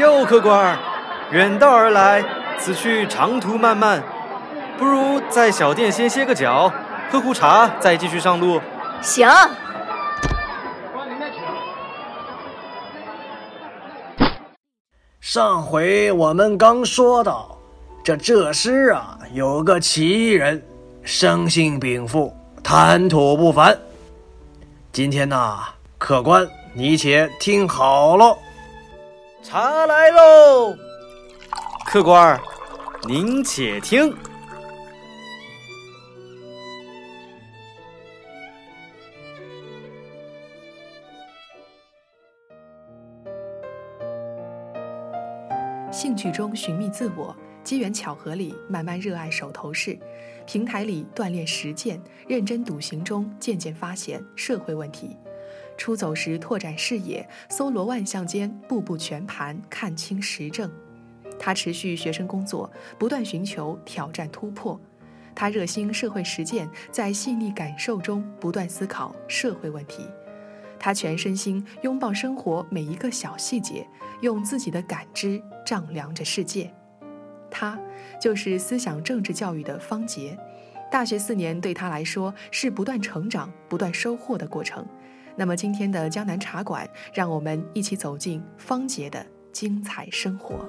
哟，客官，远道而来，此去长途漫漫，不如在小店先歇个脚，喝壶茶，再继续上路。行。上回我们刚说到，这浙师啊有个奇人，生性禀赋，谈吐不凡。今天呐，客官你且听好了。茶来喽，客官，您且听。兴趣中寻觅自我，机缘巧合里慢慢热爱手头事，平台里锻炼实践，认真笃行中渐渐发现社会问题。出走时拓展视野，搜罗万象间，步步全盘看清时政。他持续学生工作，不断寻求挑战突破。他热心社会实践，在细腻感受中不断思考社会问题。他全身心拥抱生活每一个小细节，用自己的感知丈量着世界。他就是思想政治教育的方杰。大学四年对他来说是不断成长、不断收获的过程。那么今天的江南茶馆，让我们一起走进方杰的精彩生活。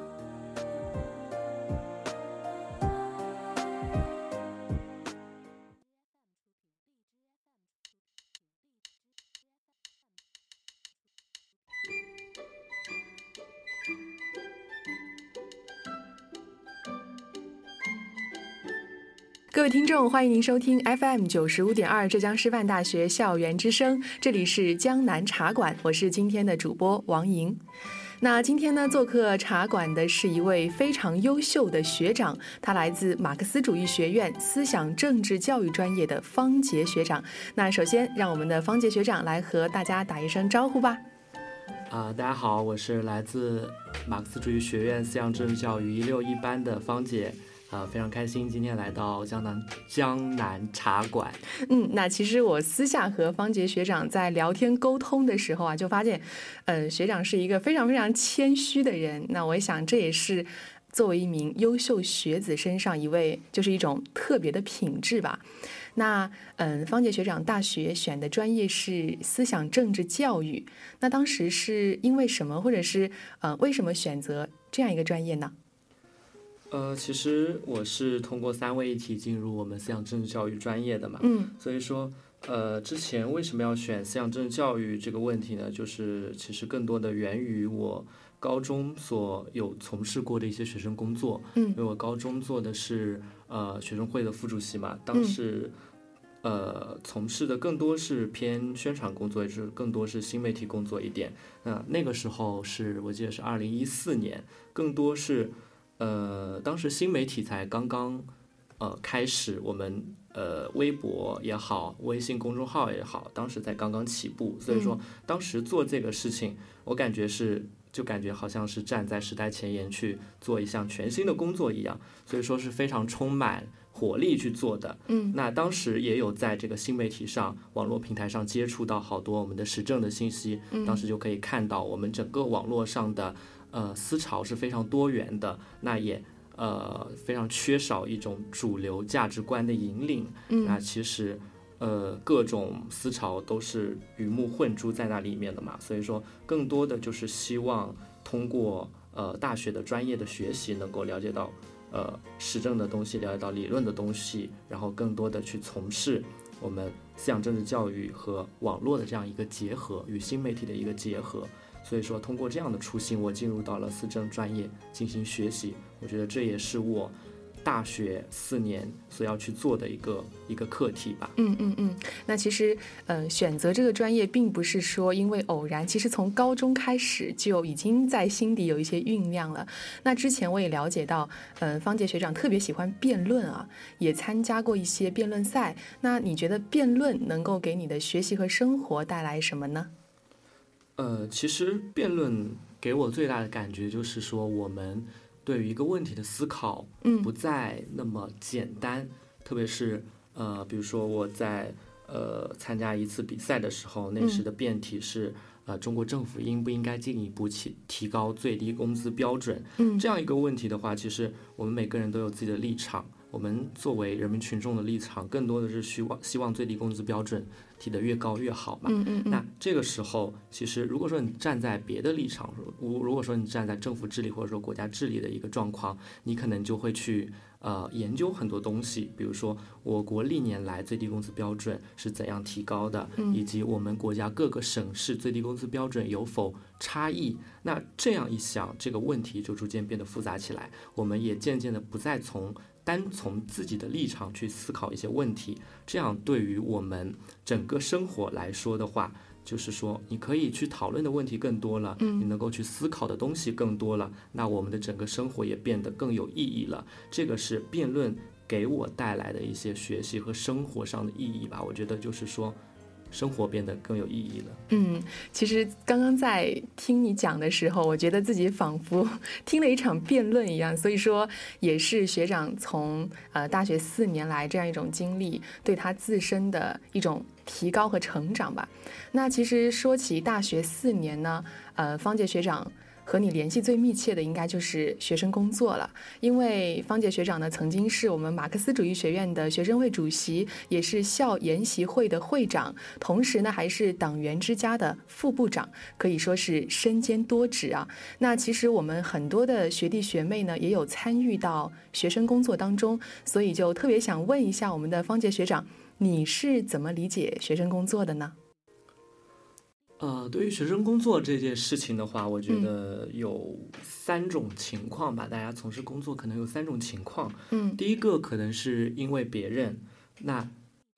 各位听众，欢迎您收听 FM 九十五点二浙江师范大学校园之声，这里是江南茶馆，我是今天的主播王莹。那今天呢，做客茶馆的是一位非常优秀的学长，他来自马克思主义学院思想政治教育专业的方杰学长。那首先，让我们的方杰学长来和大家打一声招呼吧。啊，大家好，我是来自马克思主义学院思想政治教育一六一班的方杰。啊，非常开心今天来到江南江南茶馆。嗯，那其实我私下和方杰学长在聊天沟通的时候啊，就发现，嗯，学长是一个非常非常谦虚的人。那我想这也是作为一名优秀学子身上一位就是一种特别的品质吧。那嗯，方杰学长大学选的专业是思想政治教育。那当时是因为什么，或者是呃，为什么选择这样一个专业呢？呃，其实我是通过三位一体进入我们思想政治教育专业的嘛，嗯，所以说，呃，之前为什么要选思想政治教育这个问题呢？就是其实更多的源于我高中所有从事过的一些学生工作，嗯，因为我高中做的是呃学生会的副主席嘛，当时呃从事的更多是偏宣传工作，也是更多是新媒体工作一点。那那个时候是我记得是二零一四年，更多是。呃，当时新媒体才刚刚呃开始，我们呃微博也好，微信公众号也好，当时才刚刚起步，所以说当时做这个事情，我感觉是就感觉好像是站在时代前沿去做一项全新的工作一样，所以说是非常充满活力去做的。嗯，那当时也有在这个新媒体上、网络平台上接触到好多我们的时政的信息，当时就可以看到我们整个网络上的。呃，思潮是非常多元的，那也呃非常缺少一种主流价值观的引领。嗯，那其实呃各种思潮都是鱼目混珠在那里面的嘛，所以说更多的就是希望通过呃大学的专业的学习，能够了解到呃实证的东西，了解到理论的东西，然后更多的去从事我们思想政治教育和网络的这样一个结合，与新媒体的一个结合。所以说，通过这样的初心，我进入到了思政专业进行学习。我觉得这也是我大学四年所要去做的一个一个课题吧。嗯嗯嗯。那其实，嗯，选择这个专业并不是说因为偶然，其实从高中开始就已经在心底有一些酝酿了。那之前我也了解到，嗯，方杰学长特别喜欢辩论啊，也参加过一些辩论赛。那你觉得辩论能够给你的学习和生活带来什么呢？呃，其实辩论给我最大的感觉就是说，我们对于一个问题的思考，嗯，不再那么简单。特别是呃，比如说我在呃参加一次比赛的时候，那时的辩题是。呃，中国政府应不应该进一步提提高最低工资标准？嗯，这样一个问题的话，其实我们每个人都有自己的立场。我们作为人民群众的立场，更多的是希望希望最低工资标准提得越高越好嘛。嗯嗯那这个时候，其实如果说你站在别的立场，如如果说你站在政府治理或者说国家治理的一个状况，你可能就会去呃研究很多东西，比如说我国历年来最低工资标准是怎样提高的，以及我们国家各个省市最低工资标准有否差异。那这样一想，这个问题就逐渐变得复杂起来。我们也渐渐的不再从单从自己的立场去思考一些问题，这样对于我们整个生活来说的话，就是说你可以去讨论的问题更多了，嗯你能够去思考的东西更多了，那我们的整个生活也变得更有意义了。这个是辩论给我带来的一些学习和生活上的意义吧。我觉得就是说，生活变得更有意义了。嗯，其实刚刚在听你讲的时候，我觉得自己仿佛 听了一场辩论一样。所以说，也是学长从呃大学四年来这样一种经历，对他自身的一种提高和成长吧。那其实说起大学四年呢，呃，方杰学长。和你联系最密切的应该就是学生工作了，因为方杰学长呢曾经是我们马克思主义学院的学生会主席，也是校研习会的会长，同时呢还是党员之家的副部长，可以说是身兼多职啊。那其实我们很多的学弟学妹呢也有参与到学生工作当中，所以就特别想问一下我们的方杰学长，你是怎么理解学生工作的呢？呃，对于学生工作这件事情的话，我觉得有三种情况吧。大家从事工作可能有三种情况。嗯第一个可能是因为别人，那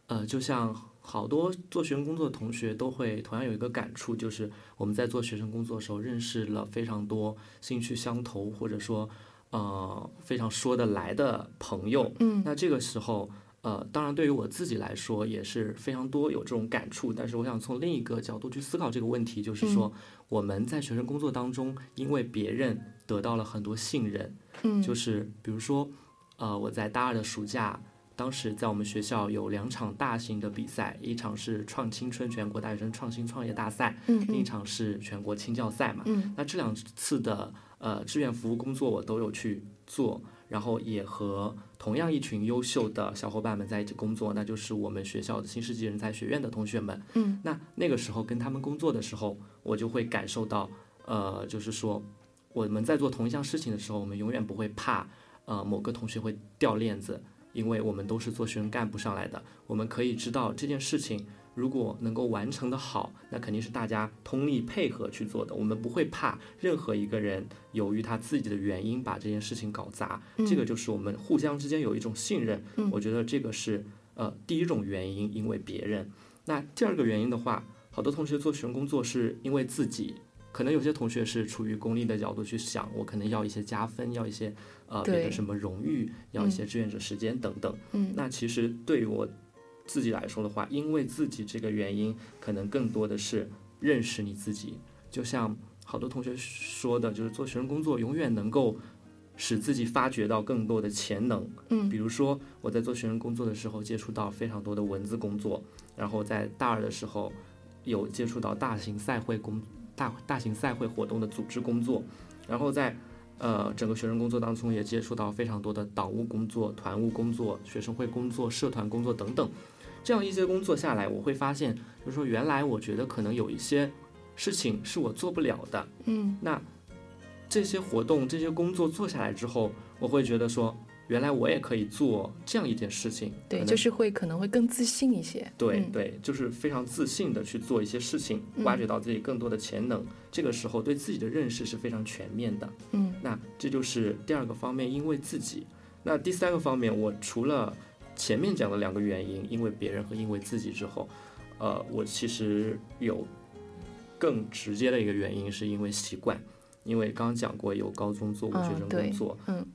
呃，就像好多做学生工作的同学都会同样有一个感触，就是我们在做学生工作的时候认识了非常多兴趣相投或者说呃非常说得来的朋友。嗯那这个时候。呃，当然，对于我自己来说也是非常多有这种感触。但是，我想从另一个角度去思考这个问题，就是说，我们在学生工作当中，因为别人得到了很多信任，嗯，就是比如说，呃，我在大二的暑假，当时在我们学校有两场大型的比赛，一场是创青春全国大学生创新创业大赛，嗯另一场是全国青教赛嘛。嗯那这两次的呃志愿服务工作我都有去做，然后也和同样一群优秀的小伙伴们在一起工作，那就是我们学校的新世纪人才学院的同学们。嗯那那个时候跟他们工作的时候，我就会感受到，呃，就是说我们在做同一项事情的时候，我们永远不会怕呃某个同学会掉链子，因为我们都是做学生干部上来的，我们可以知道这件事情如果能够完成的好，那肯定是大家通力配合去做的，我们不会怕任何一个人由于他自己的原因把这件事情搞砸，这个就是我们互相之间有一种信任，嗯我觉得这个是呃第一种原因，因为别人。那第二个原因的话，好多同学做学生工作是因为自己。可能有些同学是出于功利的角度去想，我可能要一些加分，要一些呃别对的什么荣誉，要一些志愿者时间等等。嗯那其实对于我自己来说的话，因为自己这个原因，可能更多的是认识你自己。就像好多同学说的，就是做学生工作永远能够使自己发掘到更多的潜能。嗯比如说我在做学生工作的时候，接触到非常多的文字工作，然后在大二的时候有接触到大型赛会工大大型赛会活动的组织工作，然后在呃整个学生工作当中也接触到非常多的党务工作、团务工作、学生会工作、社团工作等等。这样一些工作下来，我会发现，就是说原来我觉得可能有一些事情是我做不了的，嗯那这些活动、这些工作做下来之后，我会觉得说，原来我也可以做这样一件事情。对，就是会可能会更自信一些。嗯对对，就是非常自信的去做一些事情，嗯挖掘到自己更多的潜能。这个时候对自己的认识是非常全面的。嗯那这就是第二个方面，因为自己。那第三个方面，我除了前面讲的两个原因，因为别人和因为自己之后，呃，我其实有更直接的一个原因，是因为习惯。因为刚刚讲过，有高中做过学生工作，嗯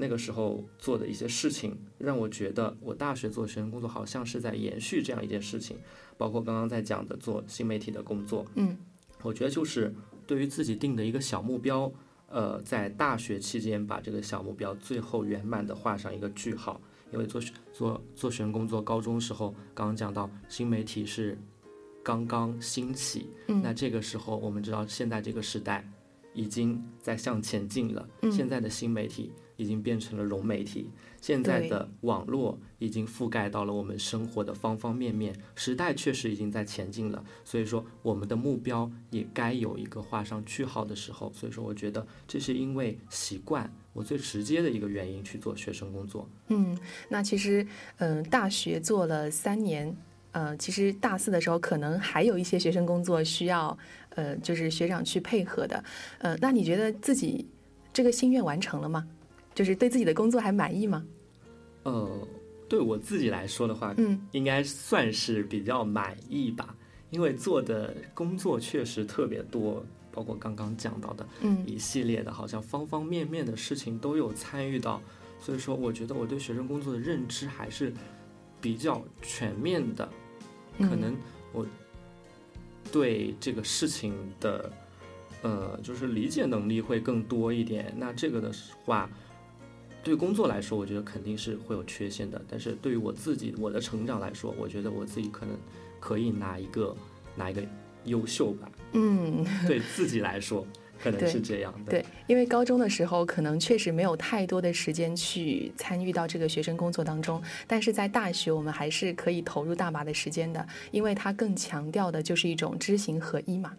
那个时候做的一些事情，让我觉得我大学做学生工作好像是在延续这样一件事情，包括刚刚在讲的做新媒体的工作，嗯我觉得就是对于自己定的一个小目标，呃，在大学期间把这个小目标最后圆满的画上一个句号，因为做做做学生工作，高中时候刚刚讲到新媒体是刚刚兴起，嗯那这个时候我们知道现在这个时代已经在向前进了，嗯。现在的新媒体已经变成了融媒体，现在的网络已经覆盖到了我们生活的方方面面，时代确实已经在前进了，所以说我们的目标也该有一个画上句号的时候，所以说我觉得这是因为习惯，我最直接的一个原因去做学生工作。嗯，那其实，嗯、大学做了三年，呃，其实大四的时候可能还有一些学生工作需要，呃，就是学长去配合的，呃，那你觉得自己这个心愿完成了吗？就是对自己的工作还满意吗？呃，对我自己来说的话，嗯应该算是比较满意吧，因为做的工作确实特别多，包括刚刚讲到的嗯一系列的，好像方方面面的事情都有参与到，所以说我觉得我对学生工作的认知还是比较全面的，可能我对这个事情的呃，就是理解能力会更多一点。那这个的话，对工作来说，我觉得肯定是会有缺陷的。但是对于我自己我的成长来说，我觉得我自己可能可以拿一个拿一个优秀吧。嗯，对自己来说，可能是这样的。对，因为高中的时候可能确实没有太多的时间去参与到这个学生工作当中，但是在大学我们还是可以投入大把的时间的，因为它更强调的就是一种知行合一嘛。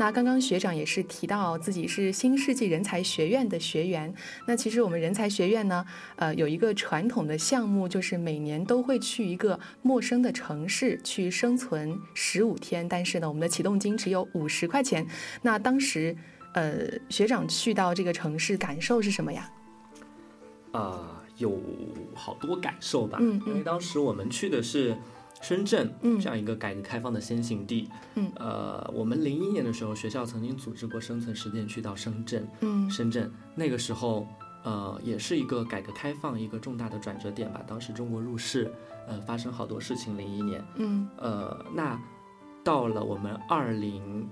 那刚刚学长也是提到自己是新世纪人才学院的学员。那其实我们人才学院呢，呃，有一个传统的项目，就是每年都会去一个陌生的城市去生存十五天。但是呢，我们的启动金只有五十块钱。那当时，呃，学长去到这个城市，感受是什么呀？啊、有好多感受吧。嗯嗯因为当时我们去的是深圳，嗯这样一个改革开放的先行地。嗯呃，我们零一年的时候，学校曾经组织过生存实践去到深圳。嗯深圳那个时候，呃，也是一个改革开放一个重大的转折点吧。当时中国入世，呃，发生好多事情。零一年，嗯呃，那到了我们二零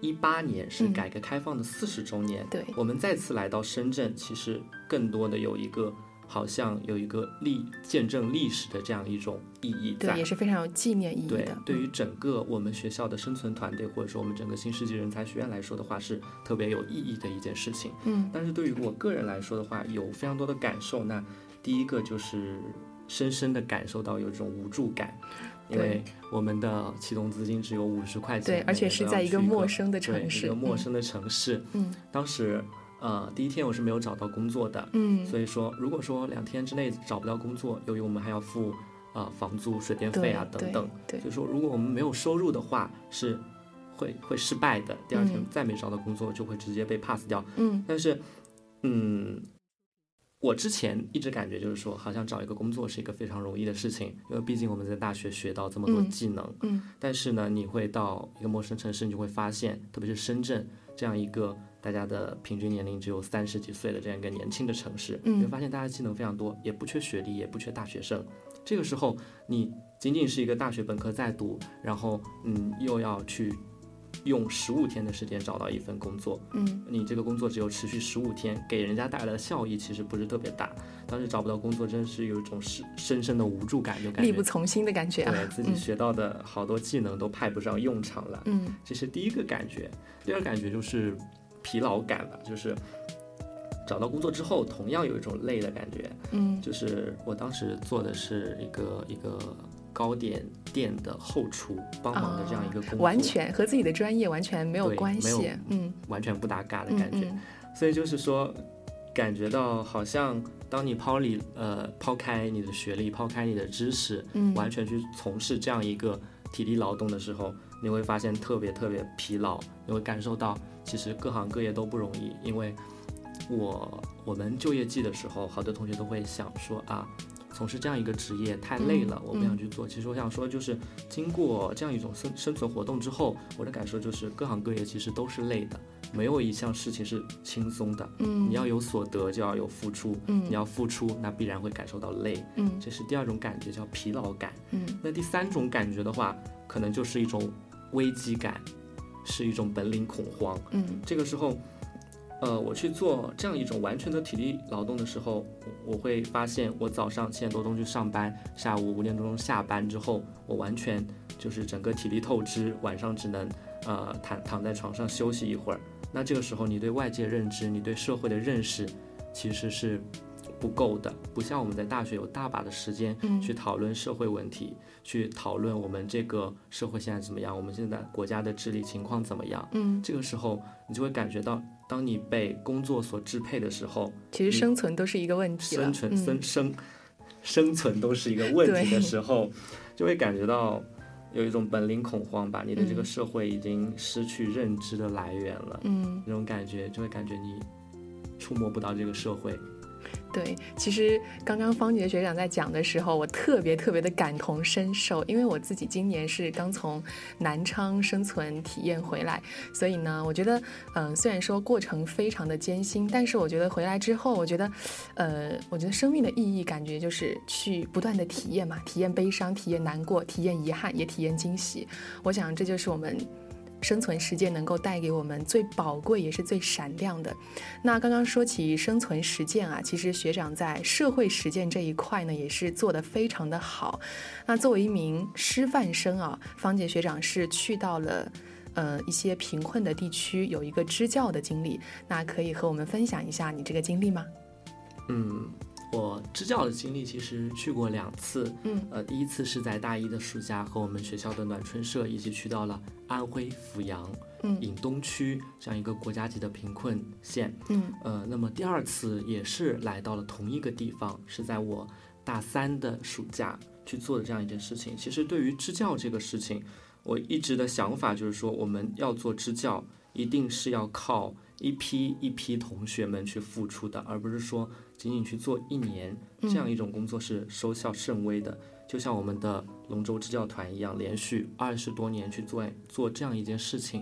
一八年是嗯改革开放的四十周年，对我们再次来到深圳，其实更多的有一个好像有一个历见证历史的这样一种意义在对，也。是非常有纪念意义对的。，对于整个我们学校的生存团队，或者说我们整个新世纪人才学院来说的话，是特别有意义的一件事情。嗯但是对于我个人来说的话，有非常多的感受。那第一个就是深深的感受到有这种无助感，因为我们的启动资金只有五十块钱，对，而且是在一个陌生的城市，一个陌生的城市。嗯当时呃第一天我是没有找到工作的，嗯，所以说如果说两天之内找不到工作，由于我们还要付啊、呃房租、水电费啊等等，对所以说如果我们没有收入的话是会会失败的。第二天嗯再没找到工作就会直接被 pass 掉。嗯但是，嗯，我之前一直感觉就是说，好像找一个工作是一个非常容易的事情，因为毕竟我们在大学学到这么多嗯技能。嗯但是呢，你会到一个陌生城市，你就会发现，特别是深圳这样一个大家的平均年龄只有三十几岁的这样一个年轻的城市，嗯你会发现大家技能非常多，也不缺学历，也不缺大学生。这个时候，你仅仅是一个大学本科在读，然后嗯，又要去用十五天的时间找到一份工作，嗯你这个工作只有持续十五天，给人家带来的效益其实不是特别大。当时找不到工作，真是有一种深深深的无助感，就感觉力不从心的感觉啊。对自己学到的好多技能都派不上用场了。嗯这是第一个感觉。第二个感觉就是疲劳感吧，就是找到工作之后，同样有一种累的感觉。嗯就是我当时做的是一个一个糕点店的后厨帮忙的这样一个工作，完全和自己的专业完全没有关系。嗯完全不搭嘎的嗯感觉。嗯所以就是说，感觉到好像当你抛离呃抛开你的学历，抛开你的知识，嗯完全去从事这样一个体力劳动的时候，你会发现特别特别疲劳，你会感受到其实各行各业都不容易，因为我我们就业季的时候，好多同学都会想说啊。从事这样一个职业太累了，嗯我不想去做。其实我想说，就是经过这样一种生生存活动之后，我的感受就是各行各业其实都是累的，没有一项事情是轻松的。嗯，你要有所得，就要有付出。嗯你要付出，那必然会感受到累，嗯这是第二种感觉，叫疲劳感。嗯那第三种感觉的话，可能就是一种危机感，是一种本领恐慌。嗯这个时候，呃，我去做这样一种完全的体力劳动的时候，我会发现，我早上七点多钟去上班，下午五点多钟下班之后，我完全就是整个体力透支，晚上只能呃躺躺在床上休息一会儿。那这个时候，你对外界认知，你对社会的认识，其实是不够的。不像我们在大学有大把的时间去讨论社会问题，去讨论我们这个社会现在怎么样，我们现在国家的治理情况怎么样。嗯，这个时候，你就会感觉到。当你被工作所支配的时候，其实生存都是一个问题生存生生生存都是一个问题的时候，就会感觉到有一种本领恐慌吧。你的这个社会已经失去认知的来源了，嗯，那种感觉就会感觉你触摸不到这个社会。对，其实刚刚方杰学长在讲的时候，我特别特别的感同身受，因为我自己今年是刚从南昌生存体验回来，所以呢，我觉得，嗯，虽然说过程非常的艰辛，但是我觉得回来之后，我觉得，呃，我觉得生命的意义感觉就是去不断的体验嘛，体验悲伤，体验难过，体验遗憾，也体验惊喜。我想这就是我们。生存实践能够带给我们最宝贵也是最闪亮的。那刚刚说起生存实践啊，其实学长在社会实践这一块呢，也是做得非常的好。那作为一名师范生啊，方杰学长是去到了呃一些贫困的地区，有一个支教的经历。那可以和我们分享一下你这个经历吗？嗯。我支教的经历其实去过两次，嗯，呃，第一次是在大一的暑假，和我们学校的暖春社一起去到了安徽阜阳，嗯，颍东区这样一个国家级的贫困县，嗯，呃，那么第二次也是来到了同一个地方，是在我大三的暑假去做的这样一件事情。其实对于支教这个事情，我一直的想法就是说，我们要做支教，一定是要靠一批一批同学们去付出的，而不是说。仅仅去做一年这样一种工作是收效甚微的，就像我们的龙舟支教团一样，连续二十多年去做做这样一件事情，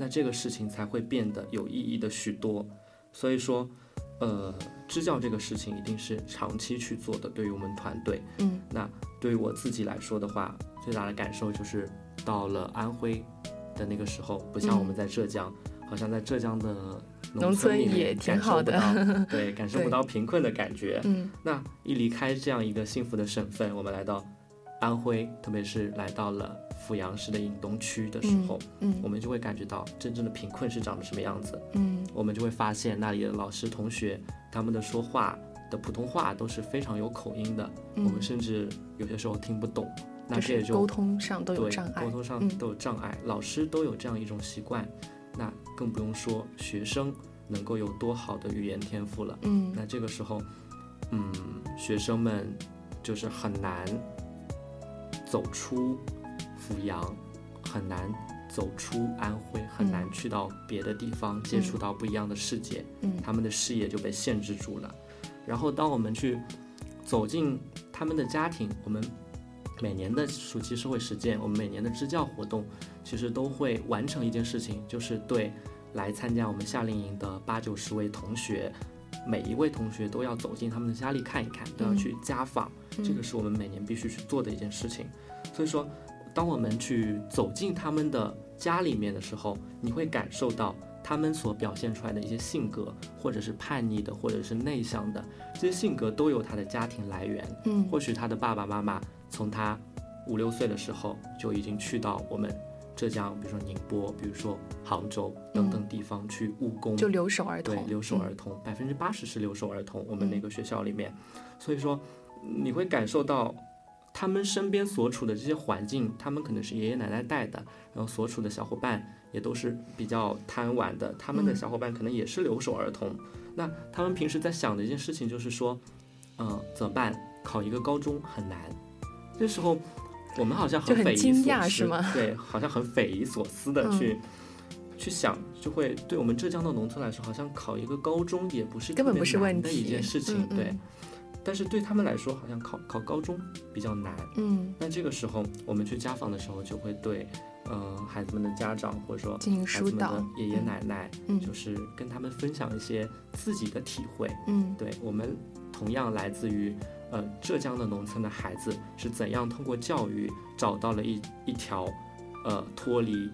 那这个事情才会变得有意义的许多。所以说，呃，支教这个事情一定是长期去做的。对于我们团队，嗯，那对于我自己来说的话，最大的感受就是到了安徽的那个时候，不像我们在浙江，好像在浙江的。农村也挺好的，对，感受不到贫困的感觉。嗯，那一离开这样一个幸福的省份，我们来到安徽，特别是来到了阜阳市的颍东区的时候，嗯，我们就会感觉到真正的贫困是长得什么样子。嗯，我们就会发现那里的老师同学他们的说话的普通话都是非常有口音的，我们甚至有些时候听不懂。那这也就沟通上都有障碍，沟通上都有障碍，老师都有这样一种习惯。那更不用说学生能够有多好的语言天赋了。嗯，那这个时候，嗯，学生们就是很难走出阜阳，很难走出安徽，很难去到别的地方接触到不一样的世界。嗯，他们的视野就被限制住了。然后，当我们去走进他们的家庭，我们。每年的暑期社会实践，我们每年的支教活动，其实都会完成一件事情，就是对来参加我们夏令营的八九十位同学，每一位同学都要走进他们的家里看一看，都要去家访，这个是我们每年必须去做的一件事情。所以说，当我们去走进他们的家里面的时候，你会感受到他们所表现出来的一些性格，或者是叛逆的，或者是内向的，这些性格都有他的家庭来源。嗯，或许他的爸爸妈妈。从他五六岁的时候就已经去到我们浙江，比如说宁波，比如说杭州等等地方去务工，就留守儿童，对，留守儿童，百分之八十是留守儿童。我们那个学校里面，所以说你会感受到他们身边所处的这些环境，他们可能是爷爷奶奶带的，然后所处的小伙伴也都是比较贪玩的，他们的小伙伴可能也是留守儿童。那他们平时在想的一件事情就是说，嗯，怎么办？考一个高中很难。这时候，我们好像很匪夷所思，对，好像很匪夷所思的去去想，就会对我们浙江的农村来说，好像考一个高中也不是根本不是问题的一件事情，对。但是对他们来说，好像考考高中比较难。嗯。那这个时候，我们去家访的时候，就会对，呃，孩子们的家长或者说孩子们的爷爷奶奶，就是跟他们分享一些自己的体会。嗯。对我们同样来自于。呃，浙江的农村的孩子是怎样通过教育找到了一一条，呃，脱离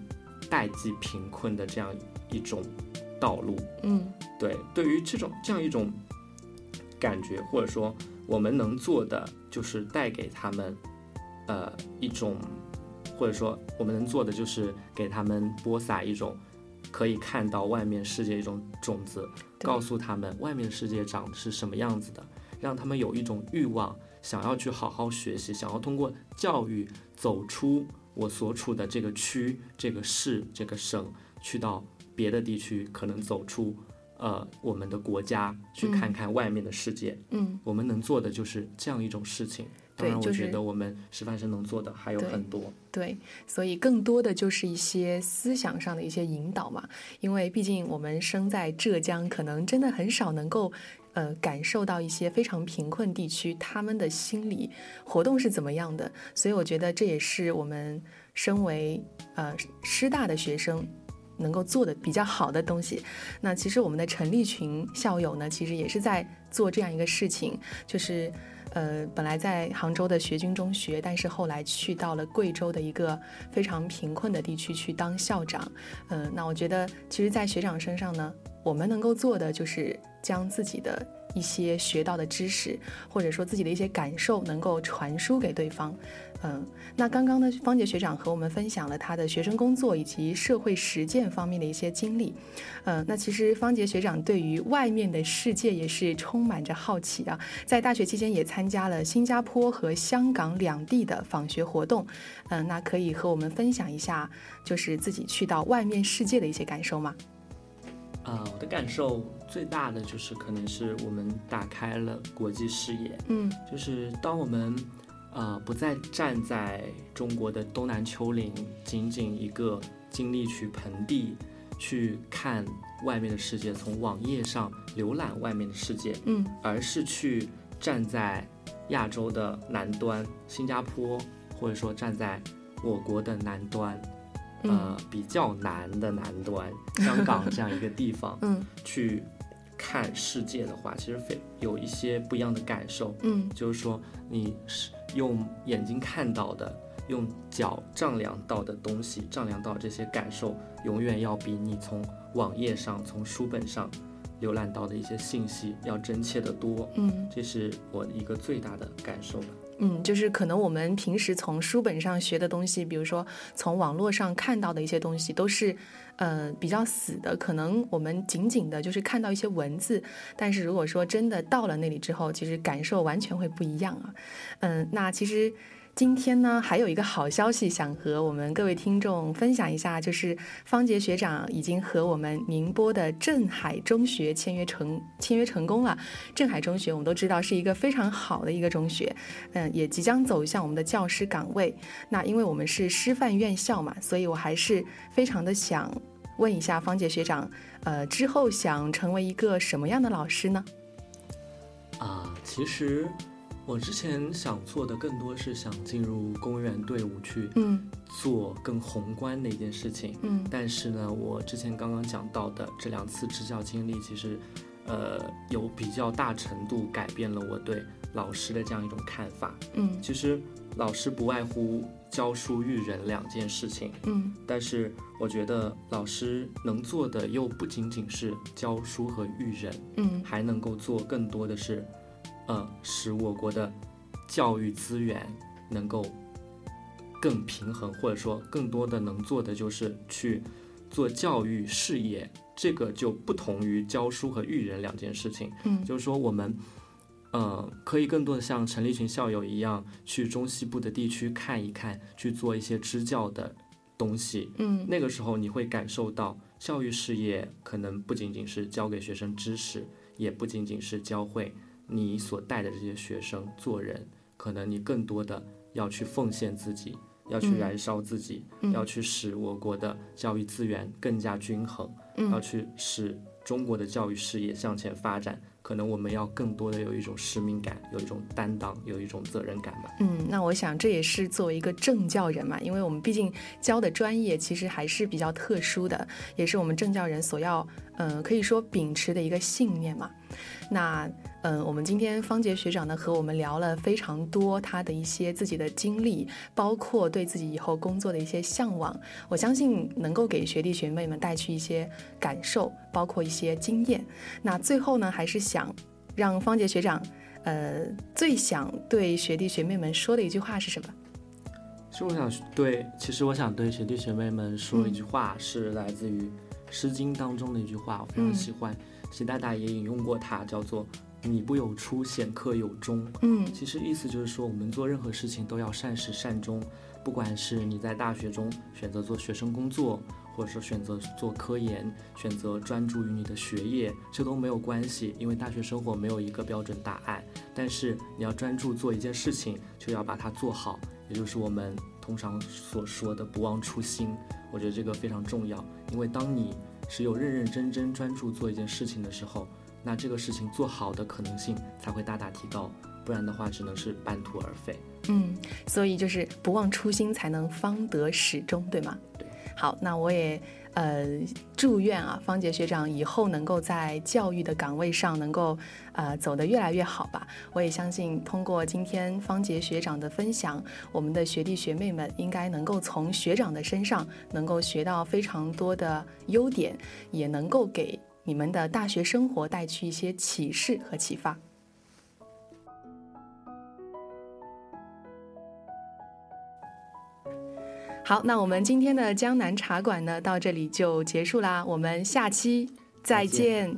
代际贫困的这样一种道路。嗯对，对于这种这样一种感觉，或者说我们能做的，就是带给他们，呃，一种，或者说我们能做的，就是给他们播撒一种可以看到外面世界一种种子，告诉他们外面世界长得是什么样子的，让他们有一种欲望，想要去好好学习，想要通过教育走出我所处的这个区、这个市、这个省，去到别的地区，可能走出呃我们的国家，去看看外面的世界。嗯，我们能做的就是这样一种事情。当然，我觉得我们师范生能做的还有对很多。对，所以更多的就是一些思想上的一些引导嘛，因为毕竟我们生在浙江，可能真的很少能够。呃，感受到一些非常贫困地区他们的心理活动是怎么样的，所以我觉得这也是我们身为呃师大的学生能够做的比较好的东西。那其实我们的陈立群校友呢，其实也是在做这样一个事情，就是呃，本来在杭州的学军中学，但是后来去到了贵州的一个非常贫困的地区去当校长。嗯、那我觉得，其实，在学长身上呢，我们能够做的就是将自己的一些学到的知识，或者说自己的一些感受，能够传输给对方。嗯，那刚刚呢，方杰学长和我们分享了他的学生工作以及社会实践方面的一些经历。嗯，那其实方杰学长对于外面的世界也是充满着好奇啊，在大学期间也参加了新加坡和香港两地的访学活动。嗯，那可以和我们分享一下，就是自己去到外面世界的一些感受吗？啊、我的感受最大的就是，可能是我们打开了国际视野。嗯就是当我们呃不再站在中国的东南丘陵，仅仅一个经历去盆地去看外面的世界，从网页上浏览外面的世界，嗯而是去站在亚洲的南端，新加坡，或者说站在我国的南端，呃，比较南的南端，香港这样一个地方嗯去看世界的话，其实非有一些不一样的感受。嗯就是说，你是用眼睛看到的，用脚丈量到的东西，丈量到这些感受，永远要比你从网页上、从书本上浏览到的一些信息要真切得多。嗯这是我一个最大的感受吧。嗯，就是可能我们平时从书本上学的东西，比如说从网络上看到的一些东西，都是呃比较死的。可能我们仅仅的就是看到一些文字，但是如果说真的到了那里之后，其实感受完全会不一样啊。嗯，那其实。今天呢，还有一个好消息想和我们各位听众分享一下，就是方杰学长已经和我们宁波的镇海中学签约成签约成功了。镇海中学我们都知道是一个非常好的一个中学，嗯，也即将走向我们的教师岗位。那因为我们是师范院校嘛，所以我还是非常的想问一下方杰学长，呃，之后想成为一个什么样的老师呢？啊，其实我之前想做的更多是想进入公务员队伍去嗯做更宏观的一件事情。嗯但是呢，我之前刚刚讲到的这两次支教经历，其实，呃，有比较大程度改变了我对老师的这样一种看法。嗯其实，老师不外乎教书育人两件事情，嗯但是我觉得老师能做的又不仅仅是教书和育人，嗯还能够做更多的是，呃，使我国的教育资源能够更平衡，或者说更多的能做的就是去做教育事业，这个就不同于教书和育人两件事情。嗯就是说我们。呃，可以更多的像陈立群校友一样，去中西部的地区看一看，去做一些支教的东西。嗯那个时候你会感受到，教育事业可能不仅仅是教给学生知识，也不仅仅是教会你所带的这些学生做人，可能你更多的要去奉献自己，要去燃烧自己，要去使我国的教育资源更加均衡，要去使中国的教育事业向前发展。可能我们要更多的有一种使命感，有一种担当，有一种责任感吧。嗯，那我想这也是作为一个政教人嘛，因为我们毕竟教的专业其实还是比较特殊的，也是我们政教人所要嗯、可以说秉持的一个信念嘛。那嗯，我们今天方杰学长呢和我们聊了非常多他的一些自己的经历，包括对自己以后工作的一些向往。我相信能够给学弟学妹们带去一些感受，包括一些经验。那最后呢，还是希想让方杰学长，呃，最想对学弟学妹们说的一句话是什么？其实我想对，其实我想对学弟学妹们说一句话，是来自于《诗经》当中的一句话，我非常喜欢。习大大也引用过它，叫做“米不有出，显克有终”。嗯其实意思就是说，我们做任何事情都要善始善终，不管是你在大学中选择做学生工作，或者说选择做科研，选择专注于你的学业，这都没有关系，因为大学生活没有一个标准答案。但是你要专注做一件事情，就要把它做好，也就是我们通常所说的不忘初心。我觉得这个非常重要，因为当你只有认认真真专注做一件事情的时候，那这个事情做好的可能性才会大大提高，不然的话只能是半途而废。嗯，所以就是不忘初心，才能方得始终，对吗？对。好，那我也呃祝愿啊，方杰学长以后能够在教育的岗位上能够呃走得越来越好吧。我也相信，通过今天方杰学长的分享，我们的学弟学妹们应该能够从学长的身上能够学到非常多的优点，也能够给你们的大学生活带去一些启示和启发。好，那我们今天的江南茶馆呢，到这里就结束啦，我们下期再见